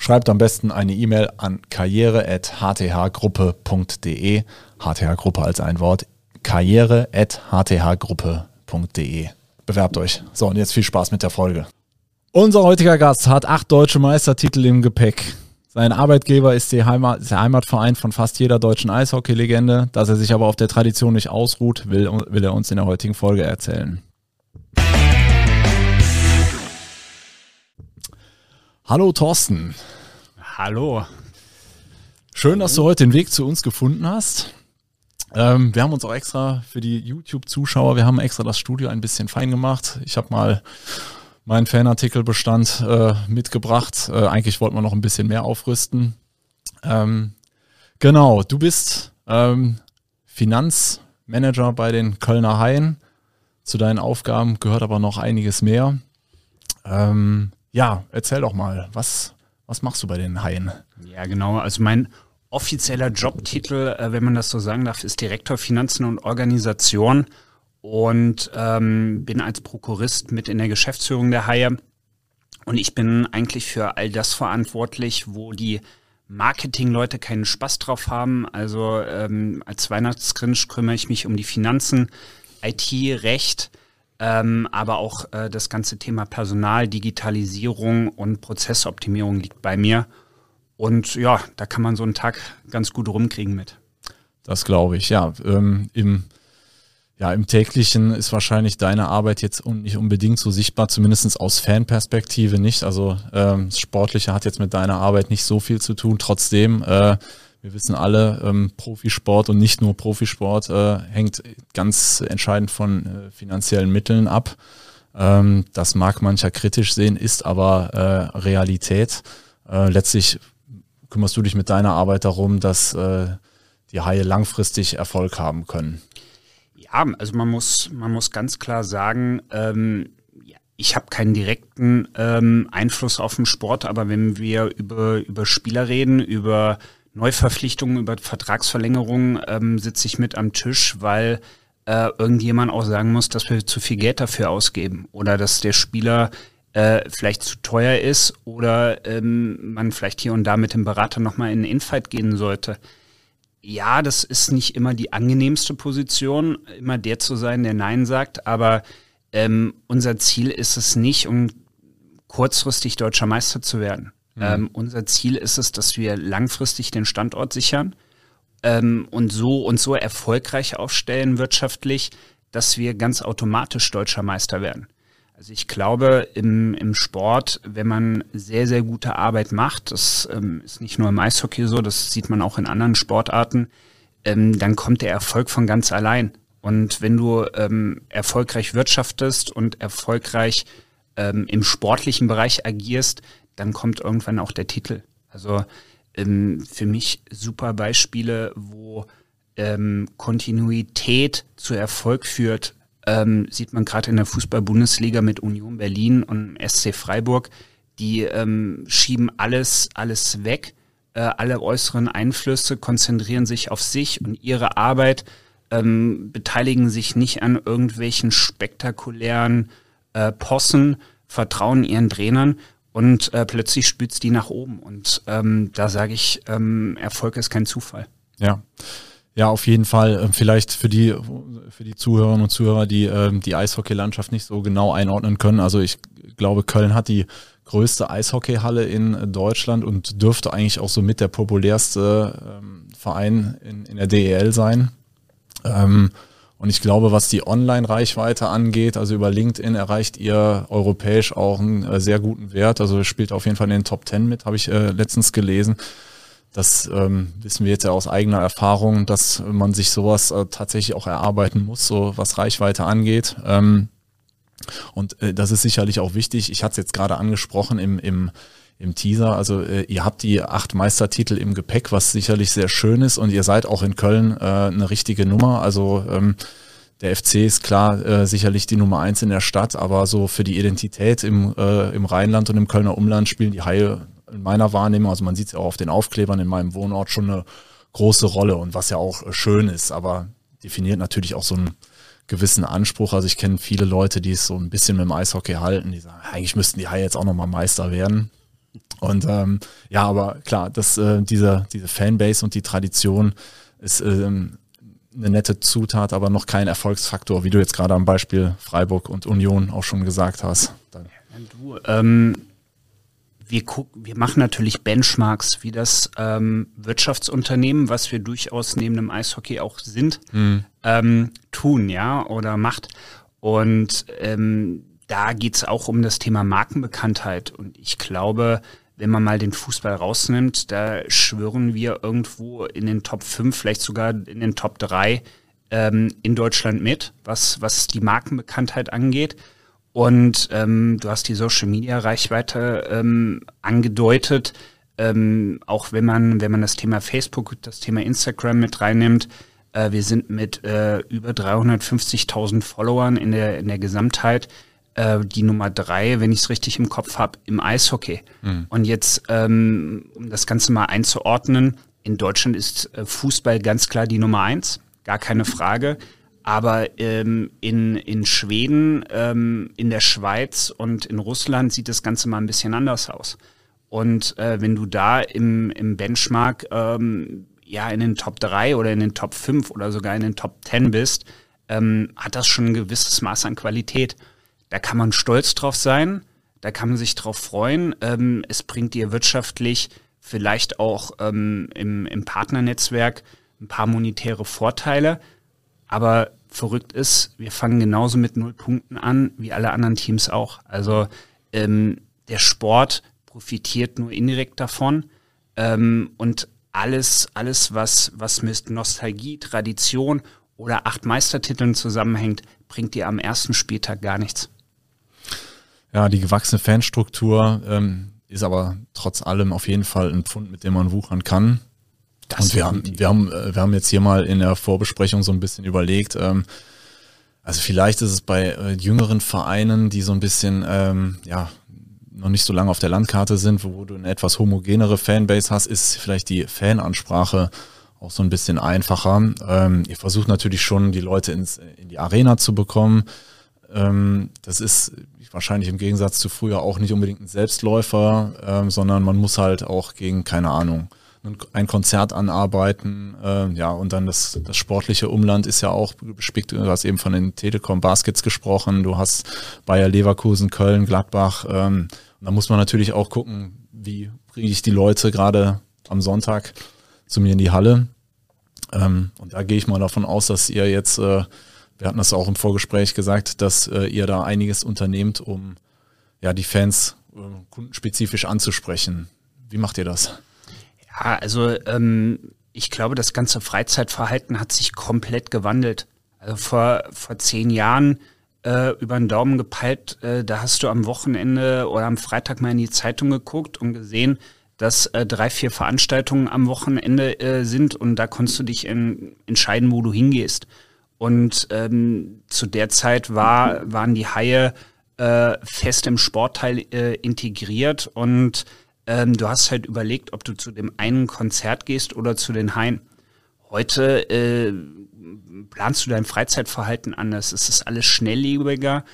Schreibt am besten eine E-Mail an karriere.hthgruppe.de. HTH-Gruppe als ein Wort. karriere.hthgruppe.de. Bewerbt euch. So, und jetzt viel Spaß mit der Folge. Unser heutiger Gast hat acht deutsche Meistertitel im Gepäck. Sein Arbeitgeber ist, Heimat, ist der Heimatverein von fast jeder deutschen Eishockey-Legende. Dass er sich aber auf der Tradition nicht ausruht, will, will er uns in der heutigen Folge erzählen. Hallo Thorsten. Hallo. Schön, dass du heute den Weg zu uns gefunden hast. Ähm, wir haben uns auch extra für die YouTube-Zuschauer, wir haben extra das Studio ein bisschen fein gemacht. Ich habe mal meinen Fanartikelbestand äh, mitgebracht. Äh, eigentlich wollten wir noch ein bisschen mehr aufrüsten. Ähm, genau, du bist ähm, Finanzmanager bei den Kölner Haien. Zu deinen Aufgaben gehört aber noch einiges mehr. Ähm, ja, erzähl doch mal, was, was machst du bei den Haien? Ja, genau. Also mein offizieller Jobtitel, äh, wenn man das so sagen darf, ist Direktor Finanzen und Organisation und ähm, bin als Prokurist mit in der Geschäftsführung der Haie. Und ich bin eigentlich für all das verantwortlich, wo die Marketingleute keinen Spaß drauf haben. Also ähm, als Weihnachtsgrinch kümmere ich mich um die Finanzen, IT, Recht, ähm, aber auch äh, das ganze Thema Personal, Digitalisierung und Prozessoptimierung liegt bei mir. Und ja, da kann man so einen Tag ganz gut rumkriegen mit. Das glaube ich, ja. Ähm, Im ja, im täglichen ist wahrscheinlich deine Arbeit jetzt nicht unbedingt so sichtbar, zumindest aus Fanperspektive nicht. Also ähm, Sportliche hat jetzt mit deiner Arbeit nicht so viel zu tun. Trotzdem, äh, wir wissen alle, ähm, Profisport und nicht nur Profisport äh, hängt ganz entscheidend von äh, finanziellen Mitteln ab. Ähm, das mag mancher kritisch sehen, ist aber äh, Realität. Äh, letztlich kümmerst du dich mit deiner Arbeit darum, dass äh, die Haie langfristig Erfolg haben können. Ja, also man muss, man muss ganz klar sagen, ähm, ich habe keinen direkten ähm, Einfluss auf den Sport, aber wenn wir über, über Spieler reden, über Neuverpflichtungen, über Vertragsverlängerungen, ähm, sitze ich mit am Tisch, weil äh, irgendjemand auch sagen muss, dass wir zu viel Geld dafür ausgeben oder dass der Spieler äh, vielleicht zu teuer ist oder ähm, man vielleicht hier und da mit dem Berater nochmal in einen Infight gehen sollte ja, das ist nicht immer die angenehmste Position, immer der zu sein, der Nein sagt, aber ähm, unser Ziel ist es nicht, um kurzfristig deutscher Meister zu werden. Mhm. Ähm, unser Ziel ist es, dass wir langfristig den Standort sichern ähm, und so und so erfolgreich aufstellen wirtschaftlich, dass wir ganz automatisch deutscher Meister werden. Also ich glaube, im, im Sport, wenn man sehr, sehr gute Arbeit macht, das ähm, ist nicht nur im Eishockey so, das sieht man auch in anderen Sportarten, ähm, dann kommt der Erfolg von ganz allein. Und wenn du ähm, erfolgreich wirtschaftest und erfolgreich ähm, im sportlichen Bereich agierst, dann kommt irgendwann auch der Titel. Also ähm, für mich super Beispiele, wo ähm, Kontinuität zu Erfolg führt, ähm, sieht man gerade in der Fußball-Bundesliga mit Union Berlin und SC Freiburg, die ähm, schieben alles, alles weg, äh, alle äußeren Einflüsse, konzentrieren sich auf sich und ihre Arbeit, ähm, beteiligen sich nicht an irgendwelchen spektakulären äh, Possen, vertrauen ihren Trainern und äh, plötzlich spürt die nach oben. Und ähm, da sage ich, ähm, Erfolg ist kein Zufall. Ja. Ja, auf jeden Fall. Ähm, vielleicht für die, für die Zuhörerinnen und Zuhörer, die ähm, die Eishockeylandschaft nicht so genau einordnen können. Also ich glaube, Köln hat die größte Eishockeyhalle in Deutschland und dürfte eigentlich auch so mit der populärste ähm, Verein in, in der DEL sein. Ähm, und ich glaube, was die Online-Reichweite angeht, also über LinkedIn erreicht ihr europäisch auch einen äh, sehr guten Wert. Also spielt auf jeden Fall in den Top Ten mit, habe ich äh, letztens gelesen. Das ähm, wissen wir jetzt ja aus eigener Erfahrung, dass man sich sowas äh, tatsächlich auch erarbeiten muss, so was Reichweite angeht. Ähm, und äh, das ist sicherlich auch wichtig. Ich hatte es jetzt gerade angesprochen im, im, im Teaser. Also äh, ihr habt die acht Meistertitel im Gepäck, was sicherlich sehr schön ist und ihr seid auch in Köln äh, eine richtige Nummer. Also ähm, der FC ist klar äh, sicherlich die Nummer eins in der Stadt, aber so für die Identität im, äh, im Rheinland und im Kölner Umland spielen die Haie in meiner Wahrnehmung, also man sieht es ja auch auf den Aufklebern in meinem Wohnort schon eine große Rolle und was ja auch äh, schön ist, aber definiert natürlich auch so einen gewissen Anspruch. Also ich kenne viele Leute, die es so ein bisschen mit dem Eishockey halten, die sagen, eigentlich müssten die Haie jetzt auch nochmal Meister werden. Und ähm, ja, aber klar, das, äh, diese, diese Fanbase und die Tradition ist ähm, eine nette Zutat, aber noch kein Erfolgsfaktor, wie du jetzt gerade am Beispiel Freiburg und Union auch schon gesagt hast. Du, ähm, wir, gucken, wir machen natürlich Benchmarks, wie das ähm, Wirtschaftsunternehmen, was wir durchaus neben dem Eishockey auch sind, mhm. ähm, tun, ja, oder macht. Und ähm, da geht's auch um das Thema Markenbekanntheit. Und ich glaube, wenn man mal den Fußball rausnimmt, da schwören wir irgendwo in den Top 5, vielleicht sogar in den Top 3 ähm, in Deutschland mit, was, was die Markenbekanntheit angeht. Und ähm, du hast die Social Media Reichweite ähm, angedeutet. Ähm, auch wenn man, wenn man das Thema Facebook, das Thema Instagram mit reinnimmt, äh, wir sind mit äh, über 350.000 Followern in der, in der Gesamtheit äh, die Nummer drei, wenn ich es richtig im Kopf habe, im Eishockey. Mhm. Und jetzt, ähm, um das Ganze mal einzuordnen, in Deutschland ist äh, Fußball ganz klar die Nummer eins, gar keine Frage. Aber ähm, in, in Schweden, ähm, in der Schweiz und in Russland sieht das Ganze mal ein bisschen anders aus. Und äh, wenn du da im, im Benchmark ähm, ja in den Top 3 oder in den Top 5 oder sogar in den Top 10 bist, ähm, hat das schon ein gewisses Maß an Qualität. Da kann man stolz drauf sein, da kann man sich drauf freuen. Ähm, es bringt dir wirtschaftlich vielleicht auch ähm, im, im Partnernetzwerk ein paar monetäre Vorteile. Aber verrückt ist, wir fangen genauso mit null Punkten an wie alle anderen Teams auch. Also ähm, der Sport profitiert nur indirekt davon ähm, und alles, alles was, was mit Nostalgie, Tradition oder acht Meistertiteln zusammenhängt, bringt dir am ersten Spieltag gar nichts. Ja, die gewachsene Fanstruktur ähm, ist aber trotz allem auf jeden Fall ein Pfund, mit dem man wuchern kann. Das und wir haben, wir, haben, äh, wir haben jetzt hier mal in der Vorbesprechung so ein bisschen überlegt, ähm, also vielleicht ist es bei äh, jüngeren Vereinen, die so ein bisschen, ähm, ja, noch nicht so lange auf der Landkarte sind, wo du eine etwas homogenere Fanbase hast, ist vielleicht die Fanansprache auch so ein bisschen einfacher. Ähm, ihr versucht natürlich schon, die Leute ins, in die Arena zu bekommen. Ähm, das ist wahrscheinlich im Gegensatz zu früher auch nicht unbedingt ein Selbstläufer, ähm, sondern man muss halt auch gegen, keine Ahnung, ein Konzert anarbeiten, äh, ja, und dann das, das sportliche Umland ist ja auch gespickt. Du hast eben von den Telekom Baskets gesprochen, du hast Bayer Leverkusen, Köln, Gladbach. Ähm, da muss man natürlich auch gucken, wie bringe ich die Leute gerade am Sonntag zu mir in die Halle. Ähm, und da gehe ich mal davon aus, dass ihr jetzt, äh, wir hatten das auch im Vorgespräch gesagt, dass äh, ihr da einiges unternehmt, um ja die Fans äh, kundenspezifisch anzusprechen. Wie macht ihr das? Ja, also ähm, ich glaube, das ganze Freizeitverhalten hat sich komplett gewandelt. Also vor, vor zehn Jahren äh, über den Daumen gepeilt, äh, da hast du am Wochenende oder am Freitag mal in die Zeitung geguckt und gesehen, dass äh, drei, vier Veranstaltungen am Wochenende äh, sind und da konntest du dich in, entscheiden, wo du hingehst. Und ähm, zu der Zeit war, waren die Haie äh, fest im Sportteil äh, integriert und ähm, du hast halt überlegt, ob du zu dem einen Konzert gehst oder zu den Haien. Heute äh, planst du dein Freizeitverhalten anders. Es ist alles schnelllebiger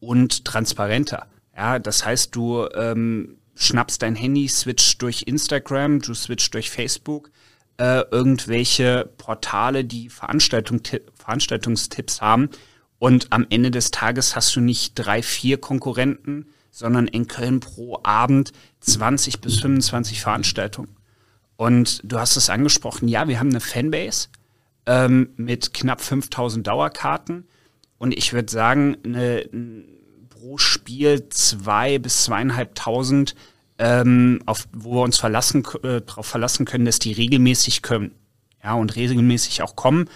und transparenter. Ja, das heißt, du ähm, schnappst dein Handy, switcht durch Instagram, du switcht durch Facebook, äh, irgendwelche Portale, die Veranstaltung, Veranstaltungstipps haben. Und am Ende des Tages hast du nicht drei, vier Konkurrenten, sondern in Köln pro Abend 20 bis 25 Veranstaltungen. Und du hast es angesprochen, ja, wir haben eine Fanbase ähm, mit knapp 5000 Dauerkarten. Und ich würde sagen, eine, pro Spiel zwei bis zweieinhalbtausend, ähm, auf, wo wir uns verlassen, äh, darauf verlassen können, dass die regelmäßig kommen. Ja, und regelmäßig auch kommen.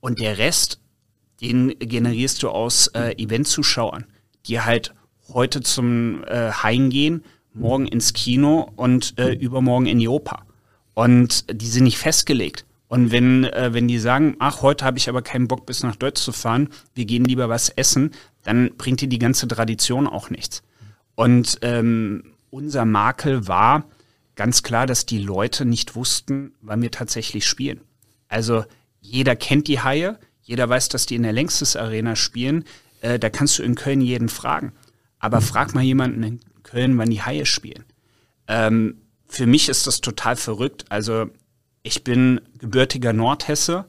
Und der Rest, den generierst du aus äh, Eventzuschauern, die halt heute zum äh, Heim gehen, morgen ins Kino und äh, übermorgen in die Oper. Und die sind nicht festgelegt. Und wenn, äh, wenn die sagen, ach, heute habe ich aber keinen Bock, bis nach Deutsch zu fahren, wir gehen lieber was essen, dann bringt dir die ganze Tradition auch nichts. Und ähm, unser Makel war ganz klar, dass die Leute nicht wussten, wann wir tatsächlich spielen. Also jeder kennt die Haie, jeder weiß, dass die in der Längstes Arena spielen. Äh, da kannst du in Köln jeden fragen. Aber frag mal jemanden in Köln, wann die Haie spielen. Ähm, für mich ist das total verrückt. Also ich bin gebürtiger Nordhesse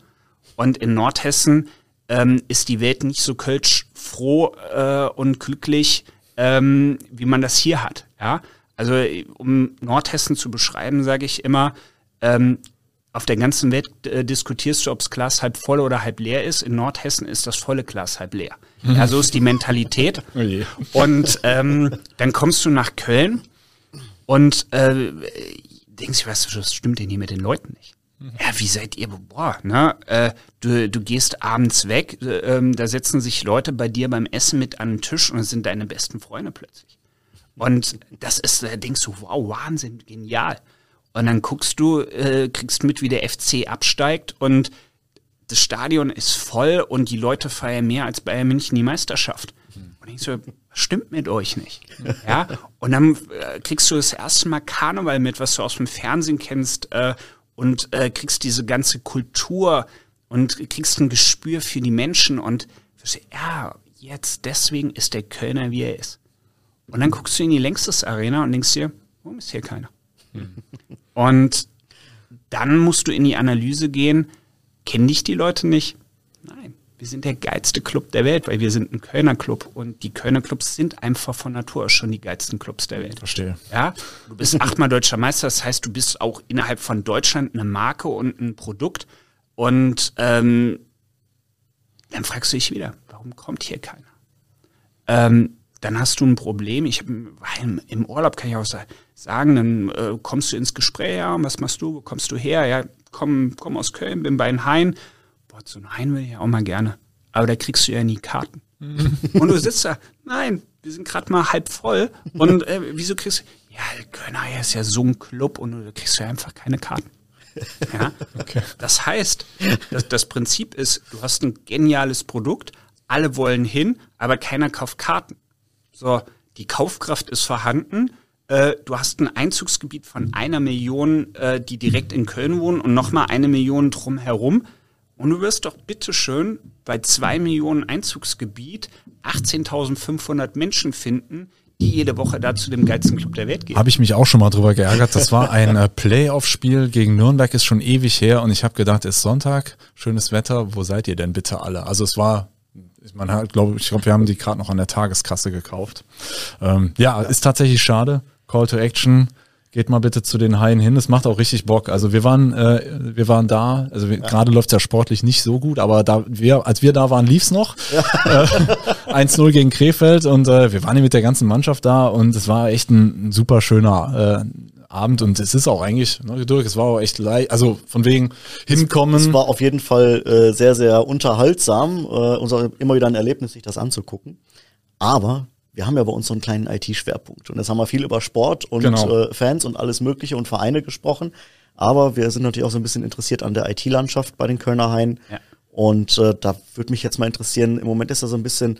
und in Nordhessen ähm, ist die Welt nicht so kölsch froh äh, und glücklich, ähm, wie man das hier hat. Ja? Also um Nordhessen zu beschreiben, sage ich immer, ähm, auf der ganzen Welt äh, diskutierst du, ob das Glas halb voll oder halb leer ist. In Nordhessen ist das volle Glas halb leer. Ja, so ist die Mentalität. Oh und ähm, dann kommst du nach Köln und äh, denkst du, was, was stimmt denn hier mit den Leuten nicht? Ja, wie seid ihr, boah, ne? Äh, du, du gehst abends weg, äh, ähm, da setzen sich Leute bei dir beim Essen mit an den Tisch und sind deine besten Freunde plötzlich. Und das ist, da denkst du, wow, Wahnsinn, genial. Und dann guckst du, äh, kriegst mit, wie der FC absteigt und das Stadion ist voll und die Leute feiern mehr als Bayern München die Meisterschaft. Und so, was stimmt mit euch nicht? Ja, und dann äh, kriegst du das erste Mal Karneval mit, was du aus dem Fernsehen kennst, äh, und äh, kriegst diese ganze Kultur und kriegst ein Gespür für die Menschen und ja, jetzt deswegen ist der Kölner, wie er ist. Und dann guckst du in die Längstes Arena und denkst dir, warum ist hier keiner? Hm. Und dann musst du in die Analyse gehen, kennen dich die Leute nicht? Wir sind der geilste Club der Welt, weil wir sind ein Kölner Club und die Kölner Clubs sind einfach von Natur aus schon die geilsten Clubs der Welt. Verstehe. Ja, du bist achtmal deutscher Meister, das heißt, du bist auch innerhalb von Deutschland eine Marke und ein Produkt und ähm, dann fragst du dich wieder, warum kommt hier keiner? Ähm, dann hast du ein Problem. Ich im, im Urlaub, kann ich auch sagen, dann äh, kommst du ins Gespräch, ja, was machst du, wo kommst du her? Ja, komm, komm aus Köln, bin bei den Hain zu einem Hain will ich ja auch mal gerne. Aber da kriegst du ja nie Karten. und du sitzt da, nein, wir sind gerade mal halb voll. Und äh, wieso kriegst du, ja, Kölner ist ja so ein Club und du kriegst ja einfach keine Karten. Ja? Okay. Das heißt, das, das Prinzip ist, du hast ein geniales Produkt, alle wollen hin, aber keiner kauft Karten. So, die Kaufkraft ist vorhanden. Äh, du hast ein Einzugsgebiet von einer Million, äh, die direkt in Köln wohnen und nochmal eine Million drumherum. Und du wirst doch bitteschön bei zwei Millionen Einzugsgebiet 18.500 Menschen finden, die jede Woche da zu dem geilsten Club der Welt gehen. Habe ich mich auch schon mal drüber geärgert. Das war ein äh, Playoff-Spiel gegen Nürnberg, ist schon ewig her und ich habe gedacht, es ist Sonntag, schönes Wetter, wo seid ihr denn bitte alle? Also es war man hat, glaube ich, glaube, wir haben die gerade noch an der Tageskasse gekauft. Ähm, ja, ist tatsächlich schade. Call to Action geht mal bitte zu den Haien hin. Es macht auch richtig Bock. Also wir waren, äh, wir waren da. Also ja. gerade läuft es ja sportlich nicht so gut, aber da wir, als wir da waren, lief's noch. Ja. Äh, 1-0 gegen Krefeld und äh, wir waren hier mit der ganzen Mannschaft da und es war echt ein, ein super schöner äh, Abend und es ist auch eigentlich, ne, Dirk, es war auch echt leicht, also von wegen hinkommen. Es, war auf jeden Fall äh, sehr, sehr unterhaltsam äh, und auch immer wieder ein Erlebnis, sich das anzugucken. Aber wir haben ja bei uns so einen kleinen IT-Schwerpunkt. Und jetzt haben wir viel über Sport und genau. äh, Fans und alles Mögliche und Vereine gesprochen. Aber wir sind natürlich auch so ein bisschen interessiert an der IT-Landschaft bei den Kölner Haien. Ja. Und äh, da würde mich jetzt mal interessieren, im Moment ist da so ein bisschen,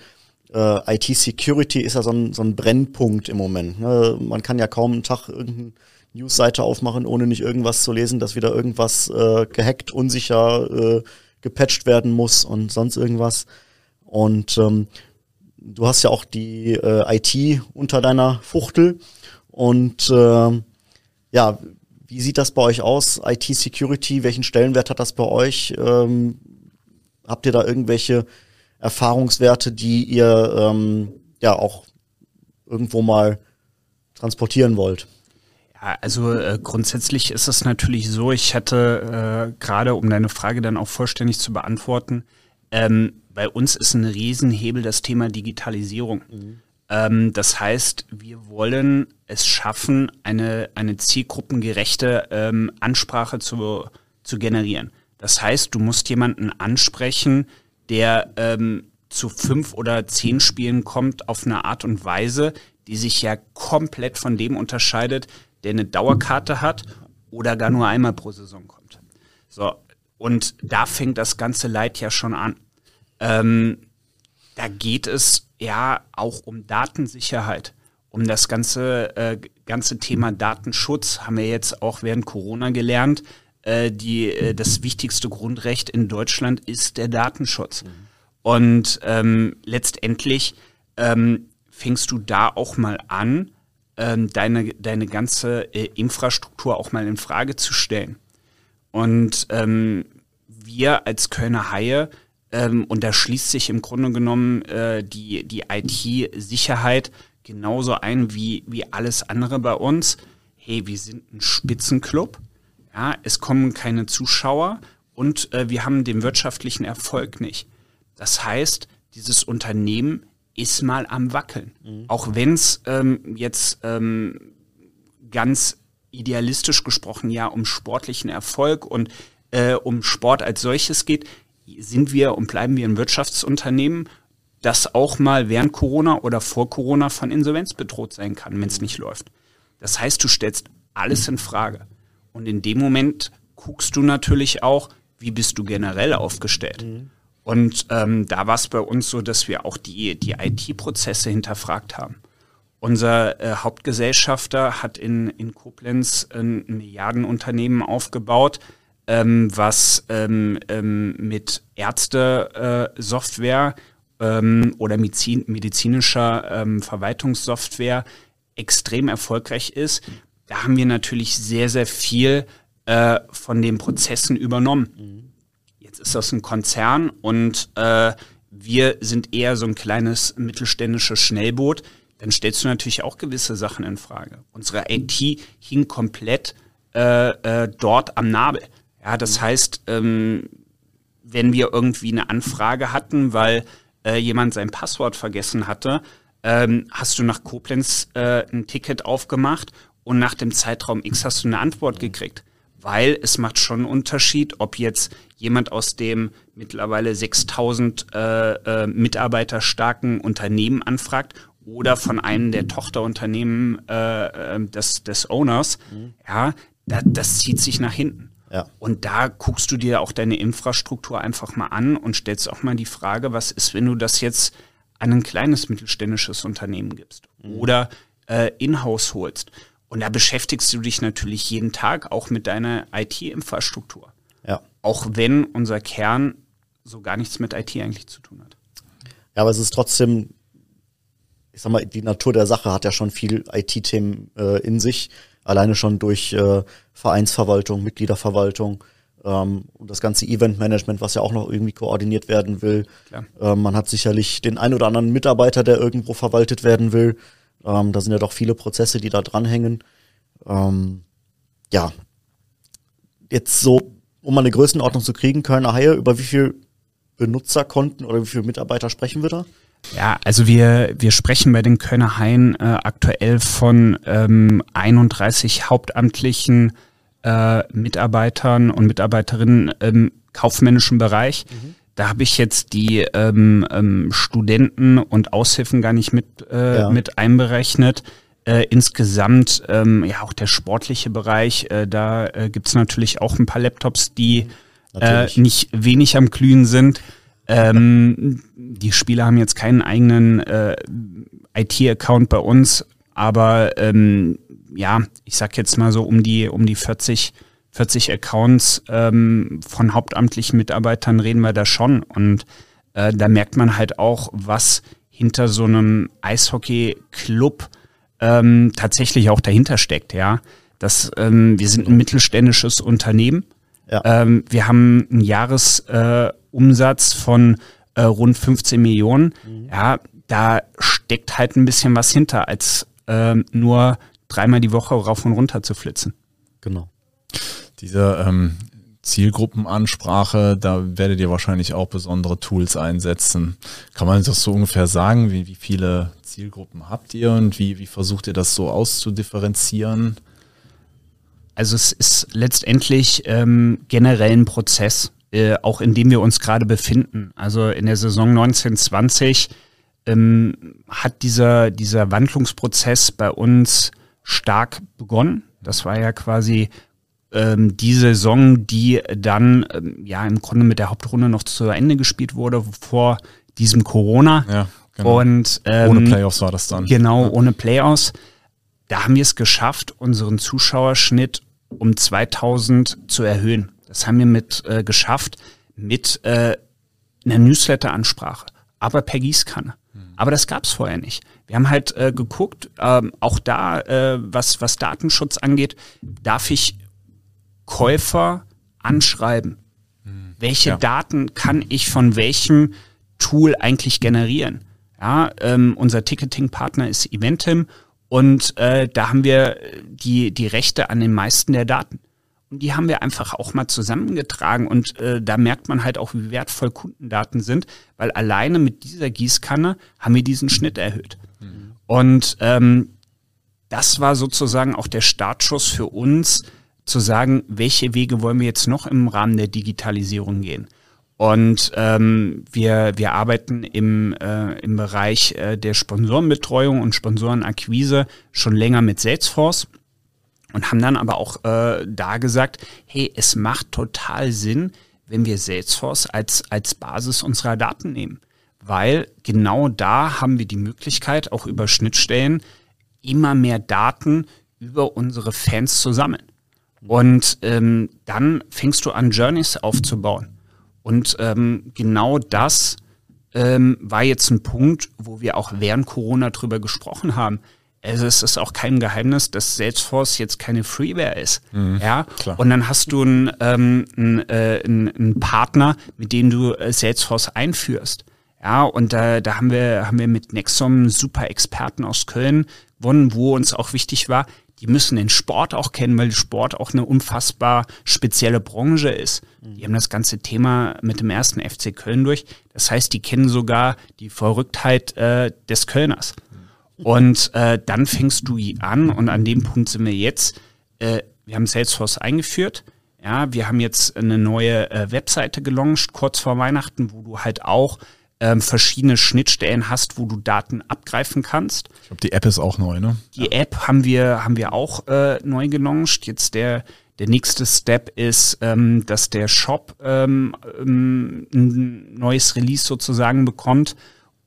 äh, IT-Security ist ja so ein, so ein Brennpunkt im Moment. Ne? Man kann ja kaum einen Tag irgendeine Newsseite aufmachen, ohne nicht irgendwas zu lesen, dass wieder irgendwas äh, gehackt, unsicher, äh, gepatcht werden muss und sonst irgendwas. Und ähm, du hast ja auch die äh, IT unter deiner Fuchtel. Und äh, ja, wie sieht das bei euch aus? IT-Security, welchen Stellenwert hat das bei euch? Ähm, habt ihr da irgendwelche Erfahrungswerte, die ihr ähm, ja auch irgendwo mal transportieren wollt? Also äh, grundsätzlich ist es natürlich so, ich hatte äh, gerade, um deine Frage dann auch vollständig zu beantworten, ähm, bei uns ist ein Riesenhebel das Thema Digitalisierung. Mhm. Ähm, das heißt, wir wollen es schaffen, eine, eine zielgruppengerechte ähm, Ansprache zu, zu generieren. Das heißt, du musst jemanden ansprechen, der ähm, zu fünf oder zehn Spielen kommt auf eine Art und Weise, die sich ja komplett von dem unterscheidet, der eine Dauerkarte hat oder gar nur einmal pro Saison kommt. So, und da fängt das ganze Leid ja schon an. Ähm, da geht es ja auch um Datensicherheit, um das ganze, äh, ganze Thema Datenschutz, haben wir jetzt auch während Corona gelernt. Äh, die, äh, das wichtigste Grundrecht in Deutschland ist der Datenschutz. Mhm. Und ähm, letztendlich ähm, fängst du da auch mal an, ähm, deine, deine ganze äh, Infrastruktur auch mal in Frage zu stellen. Und ähm, wir als Kölner Haie, ähm, und da schließt sich im Grunde genommen äh, die, die IT-Sicherheit genauso ein wie, wie alles andere bei uns. Hey, wir sind ein Spitzenclub. Ja, es kommen keine Zuschauer und äh, wir haben den wirtschaftlichen Erfolg nicht. Das heißt, dieses Unternehmen ist mal am Wackeln. Mhm. Auch wenn es ähm, jetzt ähm, ganz idealistisch gesprochen ja um sportlichen Erfolg und äh, um Sport als solches geht, sind wir und bleiben wir ein Wirtschaftsunternehmen, das auch mal während Corona oder vor Corona von Insolvenz bedroht sein kann, wenn es nicht läuft. Das heißt, du stellst alles in Frage. Und in dem Moment guckst du natürlich auch, wie bist du generell aufgestellt. Mhm. Und ähm, da war es bei uns so, dass wir auch die, die IT-Prozesse hinterfragt haben. Unser äh, Hauptgesellschafter hat in, in Koblenz ein Milliardenunternehmen aufgebaut, ähm, was ähm, ähm, mit Ärzte-Software ähm, oder Medizin, medizinischer ähm, Verwaltungssoftware extrem erfolgreich ist. Da haben wir natürlich sehr, sehr viel äh, von den Prozessen übernommen. Mhm Jetzt ist das ein Konzern und äh, wir sind eher so ein kleines mittelständisches Schnellboot. Dann stellst du natürlich auch gewisse Sachen in Frage. Unsere IT hing komplett äh, äh, dort am Nabel. Ja, das heißt, ähm, wenn wir irgendwie eine Anfrage hatten, weil äh, jemand sein Passwort vergessen hatte, ähm, hast du nach Koblenz äh, ein Ticket aufgemacht und nach dem Zeitraum X hast du eine Antwort gekriegt weil es macht schon einen Unterschied, ob jetzt jemand aus dem mittlerweile 6000 äh, äh, Mitarbeiter starken Unternehmen anfragt oder von einem der Tochterunternehmen äh, äh, des, des Owners, mhm. ja, da, das zieht sich nach hinten. Ja. Und da guckst du dir auch deine Infrastruktur einfach mal an und stellst auch mal die Frage, was ist, wenn du das jetzt an ein kleines mittelständisches Unternehmen gibst mhm. oder äh, in-house holst. Und da beschäftigst du dich natürlich jeden Tag auch mit deiner IT-Infrastruktur. Ja. Auch wenn unser Kern so gar nichts mit IT eigentlich zu tun hat. Ja, aber es ist trotzdem, ich sag mal, die Natur der Sache hat ja schon viel IT-Themen äh, in sich. Alleine schon durch äh, Vereinsverwaltung, Mitgliederverwaltung ähm, und das ganze Event-Management, was ja auch noch irgendwie koordiniert werden will. Ähm, man hat sicherlich den ein oder anderen Mitarbeiter, der irgendwo verwaltet werden will. Ähm, da sind ja doch viele Prozesse, die da dranhängen. Ähm, ja, jetzt so, um mal eine Größenordnung zu kriegen, Kölner Haie, über wie viel Benutzerkonten oder wie viele Mitarbeiter sprechen wir da? Ja, also wir, wir sprechen bei den Kölner Haien äh, aktuell von ähm, 31 hauptamtlichen äh, Mitarbeitern und Mitarbeiterinnen im kaufmännischen Bereich. Mhm. Da habe ich jetzt die ähm, ähm, Studenten und Aushilfen gar nicht mit, äh, ja. mit einberechnet. Äh, insgesamt, ähm, ja, auch der sportliche Bereich, äh, da äh, gibt natürlich auch ein paar Laptops, die äh, nicht wenig am Glühen sind. Ähm, die Spieler haben jetzt keinen eigenen äh, IT-Account bei uns, aber ähm, ja, ich sag jetzt mal so um die, um die 40 40 Accounts ähm, von hauptamtlichen Mitarbeitern reden wir da schon. Und äh, da merkt man halt auch, was hinter so einem Eishockey-Club ähm, tatsächlich auch dahinter steckt, ja. Das, ähm, wir sind ein mittelständisches Unternehmen. Ja. Ähm, wir haben einen Jahresumsatz äh, von äh, rund 15 Millionen. Mhm. Ja, da steckt halt ein bisschen was hinter, als äh, nur dreimal die Woche rauf und runter zu flitzen. Genau. Diese ähm, Zielgruppenansprache, da werdet ihr wahrscheinlich auch besondere Tools einsetzen. Kann man das so ungefähr sagen? Wie, wie viele Zielgruppen habt ihr und wie, wie versucht ihr das so auszudifferenzieren? Also es ist letztendlich ähm, generell ein Prozess, äh, auch in dem wir uns gerade befinden. Also in der Saison 1920 ähm, hat dieser, dieser Wandlungsprozess bei uns stark begonnen. Das war ja quasi ähm, die Saison, die dann ähm, ja im Grunde mit der Hauptrunde noch zu Ende gespielt wurde vor diesem Corona. Ja, genau. Und ähm, ohne Playoffs war das dann. Genau, ja. ohne Playoffs. Da haben wir es geschafft, unseren Zuschauerschnitt um 2000 zu erhöhen. Das haben wir mit äh, geschafft mit äh, einer Newsletter-Ansprache, aber per Gießkanne. Aber das gab es vorher nicht. Wir haben halt äh, geguckt, ähm, auch da, äh, was, was Datenschutz angeht, darf ich Käufer anschreiben? Hm. Welche ja. Daten kann ich von welchem Tool eigentlich generieren? Ja, ähm, unser Ticketing-Partner ist Eventim und äh, da haben wir die, die Rechte an den meisten der Daten. Und die haben wir einfach auch mal zusammengetragen und äh, da merkt man halt auch, wie wertvoll Kundendaten sind, weil alleine mit dieser Gießkanne haben wir diesen Schnitt erhöht. Mhm. Und ähm, das war sozusagen auch der Startschuss für uns, zu sagen, welche Wege wollen wir jetzt noch im Rahmen der Digitalisierung gehen. Und ähm, wir, wir arbeiten im, äh, im Bereich äh, der Sponsorenbetreuung und Sponsorenakquise schon länger mit Salesforce und haben dann aber auch äh, da gesagt, hey, es macht total Sinn, wenn wir Salesforce als, als Basis unserer Daten nehmen. Weil genau da haben wir die Möglichkeit, auch über Schnittstellen immer mehr Daten über unsere Fans zu sammeln. Und ähm, dann fängst du an, Journeys aufzubauen. Und ähm, genau das ähm, war jetzt ein Punkt, wo wir auch während Corona drüber gesprochen haben. Also es ist auch kein Geheimnis, dass Salesforce jetzt keine Freeware ist. Mhm, ja, klar. und dann hast du einen, ähm, einen, äh, einen Partner, mit dem du äh, Salesforce einführst. Ja, und da, da haben wir haben wir mit Nexom super Experten aus Köln gewonnen, wo uns auch wichtig war, die müssen den Sport auch kennen, weil Sport auch eine unfassbar spezielle Branche ist. Die haben das ganze Thema mit dem ersten FC Köln durch. Das heißt, die kennen sogar die Verrücktheit äh, des Kölners. Und äh, dann fängst du an und an dem Punkt sind wir jetzt. Äh, wir haben Salesforce eingeführt. Ja, wir haben jetzt eine neue äh, Webseite gelauncht, kurz vor Weihnachten, wo du halt auch ähm, verschiedene Schnittstellen hast, wo du Daten abgreifen kannst. Ich glaube, die App ist auch neu, ne? Die ja. App haben wir, haben wir auch äh, neu gelauncht. Jetzt der, der nächste Step ist, ähm, dass der Shop ähm, ähm ein neues Release sozusagen bekommt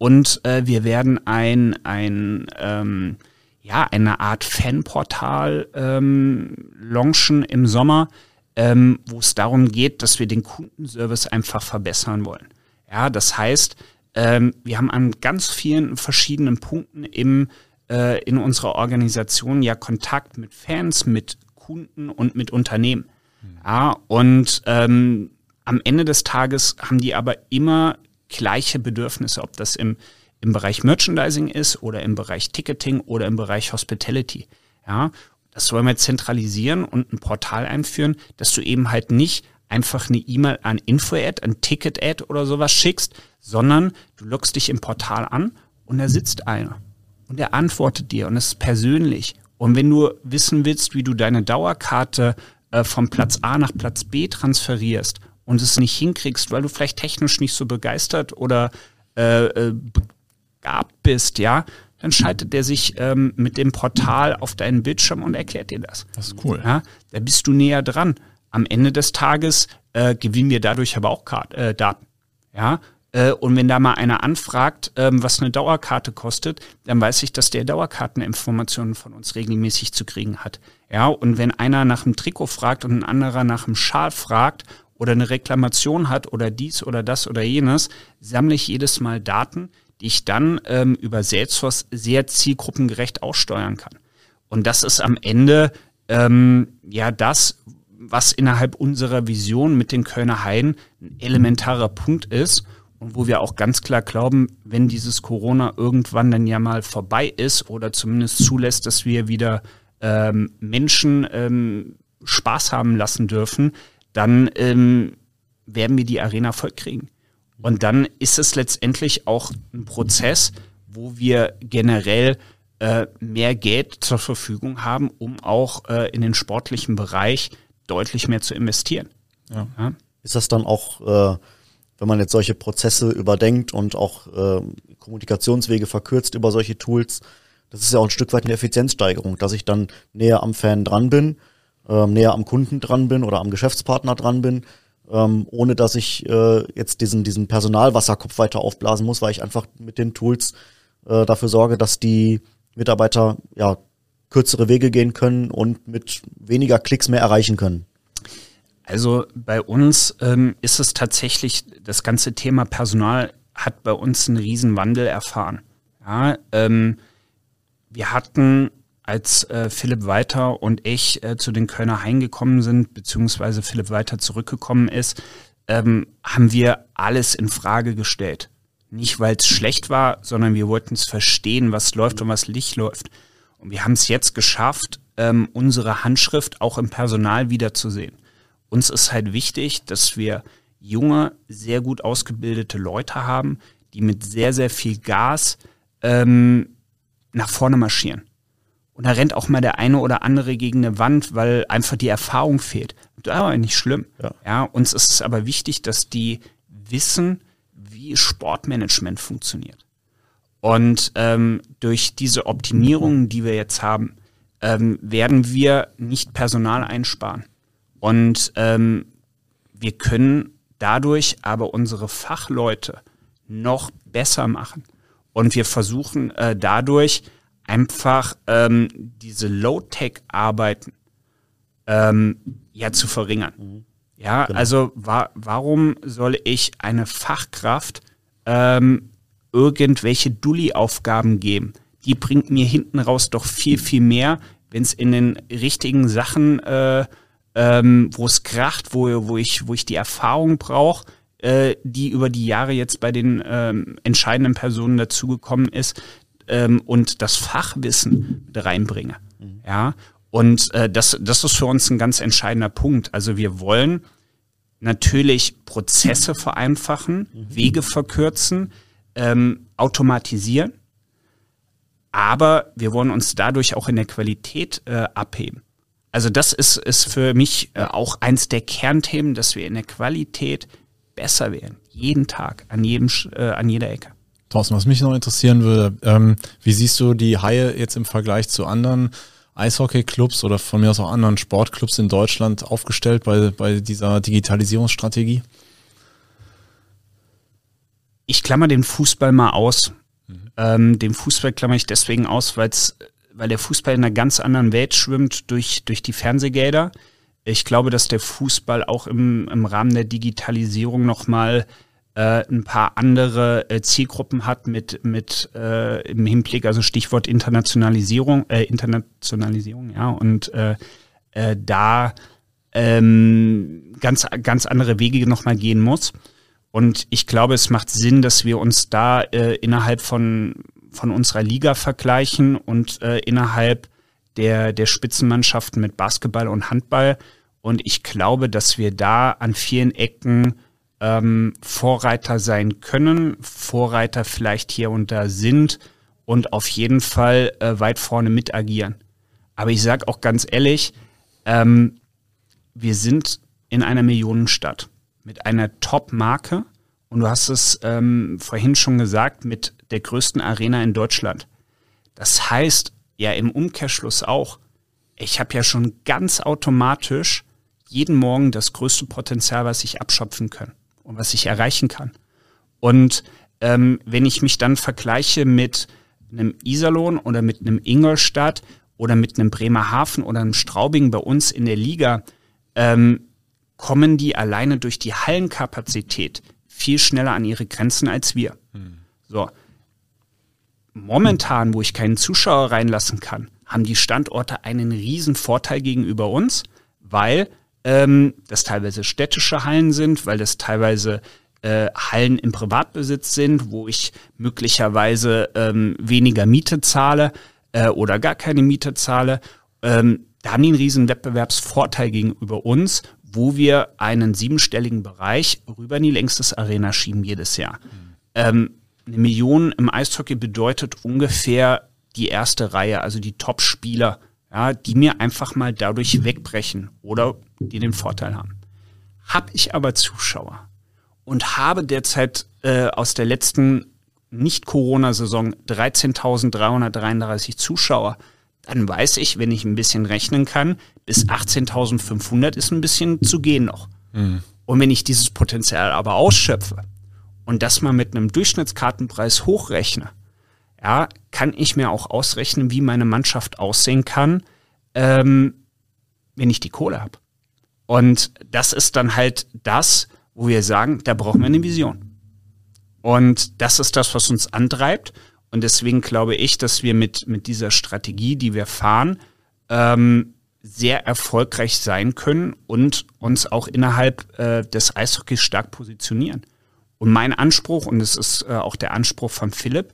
und äh, wir werden ein, ein ähm, ja, eine Art Fanportal ähm, launchen im Sommer, ähm, wo es darum geht, dass wir den Kundenservice einfach verbessern wollen. Ja, das heißt, ähm, wir haben an ganz vielen verschiedenen Punkten im, äh, in unserer Organisation ja Kontakt mit Fans, mit Kunden und mit Unternehmen. Mhm. Ja, und ähm, am Ende des Tages haben die aber immer gleiche Bedürfnisse, ob das im, im Bereich Merchandising ist oder im Bereich Ticketing oder im Bereich Hospitality. Ja, das wollen wir zentralisieren und ein Portal einführen, dass du eben halt nicht einfach eine E-Mail an Info-Ad, an Ticket-Ad oder sowas schickst, sondern du loggst dich im Portal an und da sitzt einer und der antwortet dir und es ist persönlich. Und wenn du wissen willst, wie du deine Dauerkarte äh, vom Platz A nach Platz B transferierst und es nicht hinkriegst, weil du vielleicht technisch nicht so begeistert oder äh, äh, begabt bist, ja, dann schaltet der sich ähm, mit dem Portal auf deinen Bildschirm und erklärt dir das. Das ist cool. Ja, da bist du näher dran. Am Ende des Tages äh, gewinnen wir dadurch aber auch Kart äh, Daten. Ja, äh, und wenn da mal einer anfragt, ähm, was eine Dauerkarte kostet, dann weiß ich, dass der Dauerkarteninformationen von uns regelmäßig zu kriegen hat. Ja, und wenn einer nach dem Trikot fragt und ein anderer nach dem Schal fragt oder eine Reklamation hat oder dies oder das oder jenes, sammle ich jedes Mal Daten, die ich dann ähm, über Salesforce sehr zielgruppengerecht aussteuern kann. Und das ist am Ende ähm, ja das, was innerhalb unserer Vision mit den Kölner Heiden ein elementarer Punkt ist und wo wir auch ganz klar glauben, wenn dieses Corona irgendwann dann ja mal vorbei ist oder zumindest zulässt, dass wir wieder ähm, Menschen ähm, Spaß haben lassen dürfen, dann ähm, werden wir die Arena voll kriegen. Und dann ist es letztendlich auch ein Prozess, wo wir generell äh, mehr Geld zur Verfügung haben, um auch äh, in den sportlichen Bereich deutlich mehr zu investieren. Ja. Ja? Ist das dann auch äh, wenn man jetzt solche Prozesse überdenkt und auch äh, Kommunikationswege verkürzt über solche Tools, das ist ja auch ein Stück weit eine Effizienzsteigerung, dass ich dann näher am Fan dran bin, äh, näher am Kunden dran bin oder am Geschäftspartner dran bin, ähm, ohne dass ich äh, jetzt diesen, diesen Personalwasserkopf weiter aufblasen muss, weil ich einfach mit den Tools äh, dafür sorge, dass die Mitarbeiter ja kürzere Wege gehen können und mit weniger Klicks mehr erreichen können. Also bei uns ähm, ist es tatsächlich, das ganze Thema Personal hat bei uns einen Riesenwandel erfahren. Ja, ähm, wir hatten, als äh, Philipp Weiter und ich äh, zu den Kölner Hain gekommen sind, beziehungsweise Philipp Weiter zurückgekommen ist, ähm, haben wir alles in Frage gestellt. Nicht, weil es schlecht war, sondern wir wollten es verstehen, was läuft und was nicht läuft. Und wir haben es jetzt geschafft, ähm, unsere Handschrift auch im Personal wiederzusehen uns ist halt wichtig, dass wir junge, sehr gut ausgebildete Leute haben, die mit sehr, sehr viel Gas ähm, nach vorne marschieren. Und da rennt auch mal der eine oder andere gegen eine Wand, weil einfach die Erfahrung fehlt. Das ist aber nicht schlimm. Ja. ja, uns ist es aber wichtig, dass die wissen, wie Sportmanagement funktioniert. Und ähm, durch diese Optimierungen, die wir jetzt haben, ähm, werden wir nicht Personal einsparen. Und ähm, wir können dadurch aber unsere Fachleute noch besser machen. Und wir versuchen äh, dadurch einfach ähm, diese Low-Tech-Arbeiten ähm, ja zu verringern. Mhm. Ja, genau. also wa warum soll ich eine Fachkraft ähm, irgendwelche Dulli-Aufgaben geben? Die bringt mir hinten raus doch viel, viel mehr, wenn es in den richtigen Sachen äh, ähm, wo es kracht, wo, wo, ich, wo ich die Erfahrung brauche, äh, die über die Jahre jetzt bei den ähm, entscheidenden Personen dazugekommen ist ähm, und das Fachwissen mit reinbringe. Mhm. Ja, und äh, das, das ist für uns ein ganz entscheidender Punkt. Also wir wollen natürlich Prozesse vereinfachen, mhm. Wege verkürzen, ähm, automatisieren, aber wir wollen uns dadurch auch in der Qualität äh, abheben. Also das ist, ist für mich äh, auch eins der Kernthemen, dass wir in der Qualität besser werden. Jeden Tag, an, jedem, äh, an jeder Ecke. Thorsten, was mich noch interessieren würde, ähm, wie siehst du die Haie jetzt im Vergleich zu anderen Eishockey-Clubs oder von mir aus auch anderen Sportclubs in Deutschland aufgestellt bei, bei dieser Digitalisierungsstrategie? Ich klammer den Fußball mal aus. Mhm. Ähm, den Fußball klammer ich deswegen aus, weil es weil der Fußball in einer ganz anderen Welt schwimmt durch, durch die Fernsehgelder. Ich glaube, dass der Fußball auch im, im Rahmen der Digitalisierung nochmal äh, ein paar andere äh, Zielgruppen hat mit, mit äh, im Hinblick, also Stichwort Internationalisierung, äh, Internationalisierung, ja, und äh, äh, da ähm, ganz, ganz andere Wege nochmal gehen muss. Und ich glaube, es macht Sinn, dass wir uns da äh, innerhalb von von unserer Liga vergleichen und äh, innerhalb der, der Spitzenmannschaften mit Basketball und Handball. Und ich glaube, dass wir da an vielen Ecken ähm, Vorreiter sein können, Vorreiter vielleicht hier und da sind und auf jeden Fall äh, weit vorne mit agieren. Aber ich sage auch ganz ehrlich, ähm, wir sind in einer Millionenstadt mit einer Top-Marke und du hast es ähm, vorhin schon gesagt, mit der größten Arena in Deutschland. Das heißt ja im Umkehrschluss auch, ich habe ja schon ganz automatisch jeden Morgen das größte Potenzial, was ich abschöpfen kann und was ich erreichen kann. Und ähm, wenn ich mich dann vergleiche mit einem Iserlohn oder mit einem Ingolstadt oder mit einem Bremerhaven oder einem Straubing bei uns in der Liga, ähm, kommen die alleine durch die Hallenkapazität viel schneller an ihre Grenzen als wir. Hm. So, momentan, wo ich keinen Zuschauer reinlassen kann, haben die Standorte einen riesen Vorteil gegenüber uns, weil ähm, das teilweise städtische Hallen sind, weil das teilweise äh, Hallen im Privatbesitz sind, wo ich möglicherweise ähm, weniger Miete zahle äh, oder gar keine Miete zahle. Ähm, da haben die einen riesen Wettbewerbsvorteil gegenüber uns, wo wir einen siebenstelligen Bereich rüber in die längstes Arena schieben jedes Jahr. Mhm. Ähm, eine Million im Eishockey bedeutet ungefähr die erste Reihe, also die Top-Spieler, ja, die mir einfach mal dadurch wegbrechen oder die den Vorteil haben. Hab ich aber Zuschauer und habe derzeit äh, aus der letzten Nicht-Corona-Saison 13.333 Zuschauer, dann weiß ich, wenn ich ein bisschen rechnen kann, bis 18.500 ist ein bisschen zu gehen noch. Mhm. Und wenn ich dieses Potenzial aber ausschöpfe und das mal mit einem Durchschnittskartenpreis hochrechne, ja, kann ich mir auch ausrechnen, wie meine Mannschaft aussehen kann, ähm, wenn ich die Kohle habe. Und das ist dann halt das, wo wir sagen, da brauchen wir eine Vision. Und das ist das, was uns antreibt. Und deswegen glaube ich, dass wir mit, mit dieser Strategie, die wir fahren, ähm, sehr erfolgreich sein können und uns auch innerhalb äh, des Eishockeys stark positionieren. Und mein Anspruch, und es ist äh, auch der Anspruch von Philipp,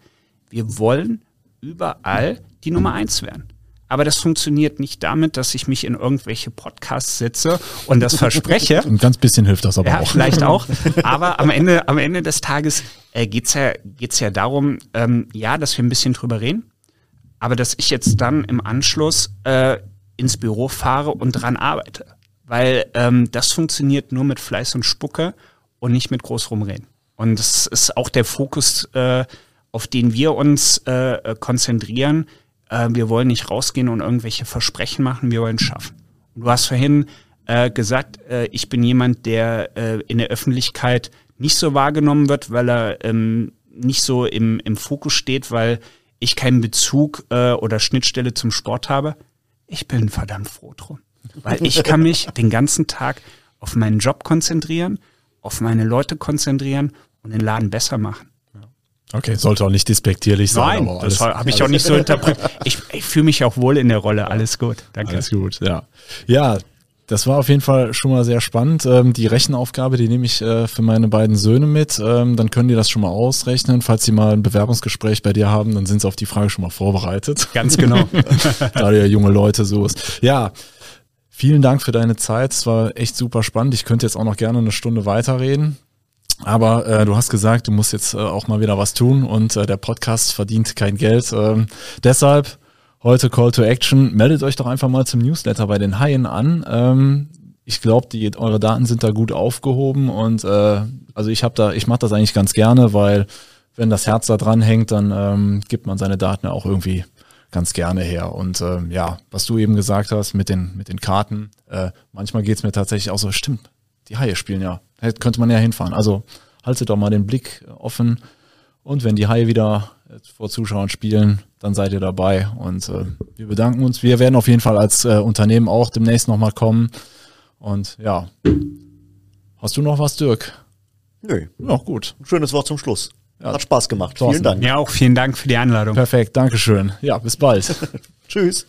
wir wollen überall die Nummer eins werden. Aber das funktioniert nicht damit, dass ich mich in irgendwelche Podcasts setze und das verspreche. Ein ganz bisschen hilft das aber ja, auch. Vielleicht auch. Aber am Ende, am Ende des Tages äh, geht's ja, geht's ja darum, ähm, ja, dass wir ein bisschen drüber reden, aber dass ich jetzt dann im Anschluss äh, ins Büro fahre und dran arbeite. Weil ähm, das funktioniert nur mit Fleiß und Spucke und nicht mit groß rumreden. Und das ist auch der Fokus, äh, auf den wir uns äh, konzentrieren äh, wir wollen nicht rausgehen und irgendwelche Versprechen machen, wir wollen schaffen. Und du hast vorhin äh, gesagt, äh, ich bin jemand, der äh, in der Öffentlichkeit nicht so wahrgenommen wird, weil er ähm, nicht so im, im Fokus steht, weil ich keinen Bezug äh, oder Schnittstelle zum Sport habe. Ich bin verdammt froh drum. Weil ich kann mich den ganzen Tag auf meinen Job konzentrieren, auf meine Leute konzentrieren und den Laden besser machen. Okay, sollte auch nicht despektierlich sein. Nein, das habe ich auch nicht so interpretiert. Ich, ich fühle mich auch wohl in der Rolle. Alles gut, danke. Alles gut, ja. Ja, das war auf jeden Fall schon mal sehr spannend. Ähm, die Rechenaufgabe, die nehme ich äh, für meine beiden Söhne mit. Ähm, dann können die das schon mal ausrechnen. Falls sie mal ein Bewerbungsgespräch bei dir haben, dann sind sie auf die Frage schon mal vorbereitet. Ganz genau. da du ja junge Leute suchst. Ja, vielen Dank für deine Zeit. Es war echt super spannend. Ich könnte jetzt auch noch gerne eine Stunde weiterreden. Aber äh, du hast gesagt, du musst jetzt äh, auch mal wieder was tun und äh, der Podcast verdient kein Geld. Ähm, deshalb heute Call to Action. Meldet euch doch einfach mal zum Newsletter bei den Haien an. Ähm, ich glaube, eure Daten sind da gut aufgehoben und äh, also ich habe da, ich mache das eigentlich ganz gerne, weil wenn das Herz da dran hängt, dann ähm, gibt man seine Daten auch irgendwie ganz gerne her. Und ähm, ja, was du eben gesagt hast mit den, mit den Karten, äh, manchmal geht's mir tatsächlich auch so, stimmt, die Haie spielen ja. Könnte man ja hinfahren. Also haltet doch mal den Blick offen. Und wenn die Haie wieder vor Zuschauern spielen, dann seid ihr dabei. Und äh, wir bedanken uns. Wir werden auf jeden Fall als äh, Unternehmen auch demnächst nochmal kommen. Und ja. Hast du noch was, Dirk? Nö. Ja, gut. schönes Wort zum Schluss. Ja. Hat Spaß gemacht. Thorsten. Vielen Dank. Ja, auch vielen Dank für die Einladung. Perfekt, Dankeschön. Ja, bis bald. Tschüss.